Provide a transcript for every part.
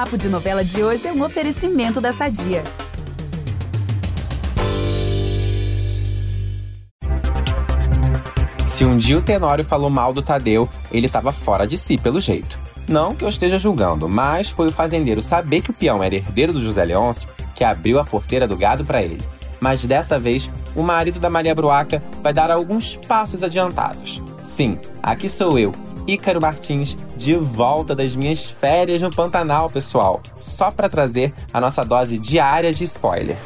Papo de Novela de hoje é um oferecimento da Sadia. Se um dia o Tenório falou mal do Tadeu, ele estava fora de si, pelo jeito. Não que eu esteja julgando, mas foi o fazendeiro saber que o peão era herdeiro do José Leôncio que abriu a porteira do gado para ele. Mas dessa vez, o marido da Maria Bruaca vai dar alguns passos adiantados. Sim, aqui sou eu, Ícaro Martins, de volta das minhas férias no Pantanal, pessoal, só para trazer a nossa dose diária de spoiler.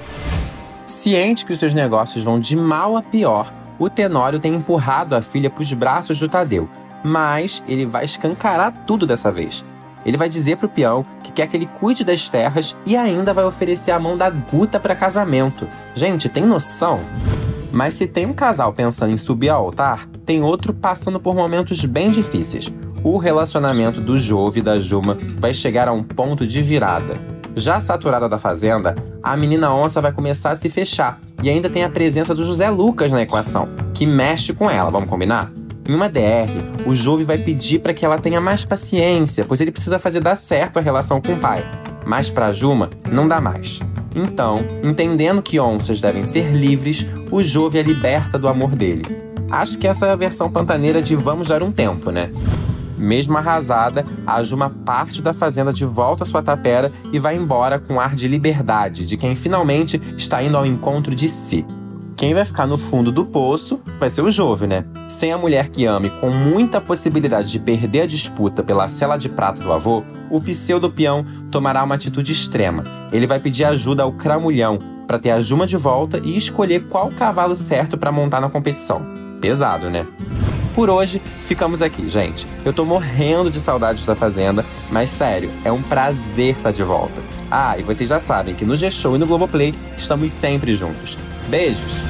Ciente que os seus negócios vão de mal a pior, o Tenório tem empurrado a filha para os braços do Tadeu, mas ele vai escancarar tudo dessa vez. Ele vai dizer pro peão que quer que ele cuide das terras e ainda vai oferecer a mão da Guta para casamento. Gente, tem noção? Mas se tem um casal pensando em subir ao altar, tem outro passando por momentos bem difíceis. O relacionamento do Jove e da Juma vai chegar a um ponto de virada. Já saturada da fazenda, a menina onça vai começar a se fechar e ainda tem a presença do José Lucas na equação, que mexe com ela, vamos combinar? Em uma DR, o Jove vai pedir para que ela tenha mais paciência, pois ele precisa fazer dar certo a relação com o pai. Mas para Juma, não dá mais. Então, entendendo que onças devem ser livres, o Jove a liberta do amor dele. Acho que essa é a versão pantaneira de Vamos Dar um Tempo, né? Mesmo arrasada, a Juma parte da fazenda de volta à sua tapera e vai embora com ar de liberdade, de quem finalmente está indo ao encontro de si. Quem vai ficar no fundo do poço vai ser o Jove, né? Sem a mulher que ame, com muita possibilidade de perder a disputa pela cela de prata do avô, o pseudo-peão tomará uma atitude extrema. Ele vai pedir ajuda ao cramulhão para ter a Juma de volta e escolher qual cavalo certo para montar na competição. Pesado, né? Por hoje, ficamos aqui, gente. Eu tô morrendo de saudades da Fazenda, mas sério, é um prazer estar de volta. Ah, e vocês já sabem que no G-Show e no Globoplay estamos sempre juntos. Beijos!